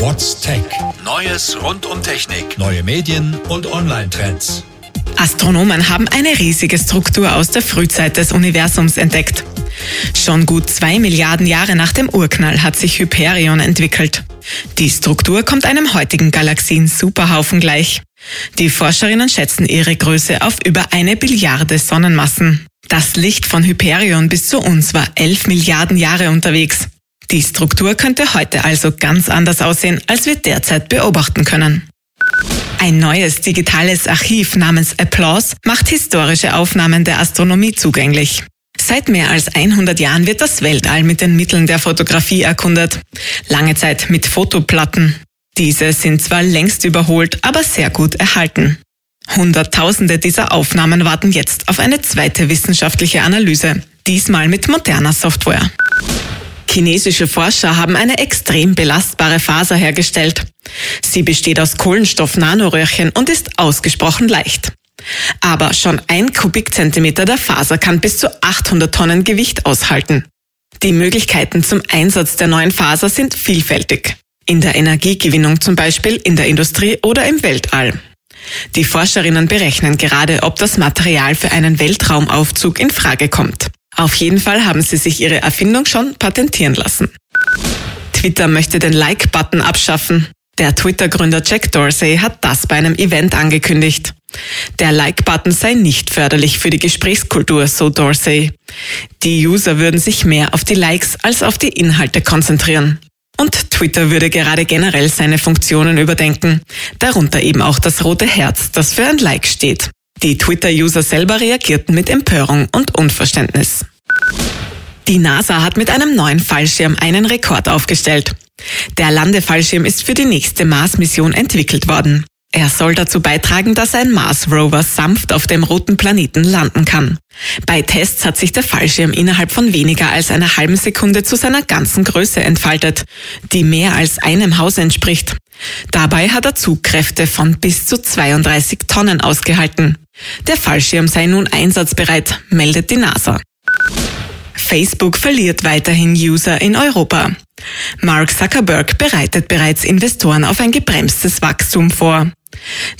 What's Tech? Neues rund um Technik, neue Medien und Online-Trends. Astronomen haben eine riesige Struktur aus der Frühzeit des Universums entdeckt. Schon gut zwei Milliarden Jahre nach dem Urknall hat sich Hyperion entwickelt. Die Struktur kommt einem heutigen Galaxien-Superhaufen gleich. Die Forscherinnen schätzen ihre Größe auf über eine Billiarde Sonnenmassen. Das Licht von Hyperion bis zu uns war elf Milliarden Jahre unterwegs. Die Struktur könnte heute also ganz anders aussehen, als wir derzeit beobachten können. Ein neues digitales Archiv namens Applause macht historische Aufnahmen der Astronomie zugänglich. Seit mehr als 100 Jahren wird das Weltall mit den Mitteln der Fotografie erkundet. Lange Zeit mit Fotoplatten. Diese sind zwar längst überholt, aber sehr gut erhalten. Hunderttausende dieser Aufnahmen warten jetzt auf eine zweite wissenschaftliche Analyse, diesmal mit moderner Software. Chinesische Forscher haben eine extrem belastbare Faser hergestellt. Sie besteht aus Kohlenstoff-Nanoröhrchen und ist ausgesprochen leicht. Aber schon ein Kubikzentimeter der Faser kann bis zu 800 Tonnen Gewicht aushalten. Die Möglichkeiten zum Einsatz der neuen Faser sind vielfältig. In der Energiegewinnung zum Beispiel, in der Industrie oder im Weltall. Die Forscherinnen berechnen gerade, ob das Material für einen Weltraumaufzug in Frage kommt. Auf jeden Fall haben sie sich ihre Erfindung schon patentieren lassen. Twitter möchte den Like-Button abschaffen. Der Twitter-Gründer Jack Dorsey hat das bei einem Event angekündigt. Der Like-Button sei nicht förderlich für die Gesprächskultur, so Dorsey. Die User würden sich mehr auf die Likes als auf die Inhalte konzentrieren. Und Twitter würde gerade generell seine Funktionen überdenken, darunter eben auch das rote Herz, das für ein Like steht. Die Twitter-User selber reagierten mit Empörung und Unverständnis. Die NASA hat mit einem neuen Fallschirm einen Rekord aufgestellt. Der Landefallschirm ist für die nächste Mars-Mission entwickelt worden. Er soll dazu beitragen, dass ein Mars-Rover sanft auf dem roten Planeten landen kann. Bei Tests hat sich der Fallschirm innerhalb von weniger als einer halben Sekunde zu seiner ganzen Größe entfaltet, die mehr als einem Haus entspricht. Dabei hat er Zugkräfte von bis zu 32 Tonnen ausgehalten. Der Fallschirm sei nun einsatzbereit, meldet die NASA. Facebook verliert weiterhin User in Europa. Mark Zuckerberg bereitet bereits Investoren auf ein gebremstes Wachstum vor.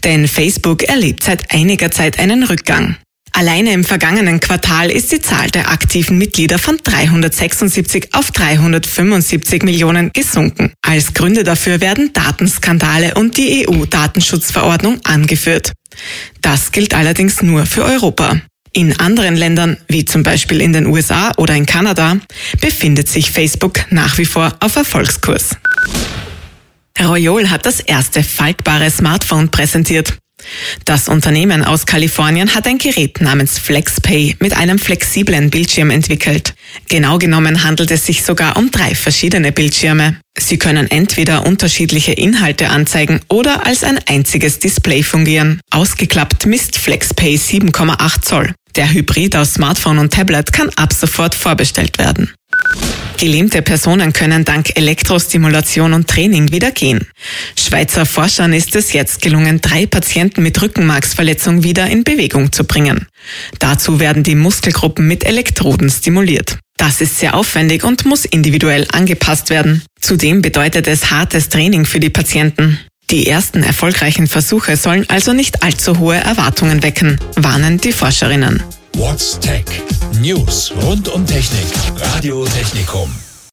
Denn Facebook erlebt seit einiger Zeit einen Rückgang. Alleine im vergangenen Quartal ist die Zahl der aktiven Mitglieder von 376 auf 375 Millionen gesunken. Als Gründe dafür werden Datenskandale und die EU-Datenschutzverordnung angeführt. Das gilt allerdings nur für Europa. In anderen Ländern, wie zum Beispiel in den USA oder in Kanada, befindet sich Facebook nach wie vor auf Erfolgskurs. Royol hat das erste faltbare Smartphone präsentiert. Das Unternehmen aus Kalifornien hat ein Gerät namens FlexPay mit einem flexiblen Bildschirm entwickelt. Genau genommen handelt es sich sogar um drei verschiedene Bildschirme. Sie können entweder unterschiedliche Inhalte anzeigen oder als ein einziges Display fungieren. Ausgeklappt misst FlexPay 7,8 Zoll. Der Hybrid aus Smartphone und Tablet kann ab sofort vorbestellt werden. Gelähmte Personen können dank Elektrostimulation und Training wieder gehen. Schweizer Forschern ist es jetzt gelungen, drei Patienten mit Rückenmarksverletzung wieder in Bewegung zu bringen. Dazu werden die Muskelgruppen mit Elektroden stimuliert. Das ist sehr aufwendig und muss individuell angepasst werden. Zudem bedeutet es hartes Training für die Patienten. Die ersten erfolgreichen Versuche sollen also nicht allzu hohe Erwartungen wecken, warnen die Forscherinnen. What's Tech? News rund um Technik. Radio Technikum.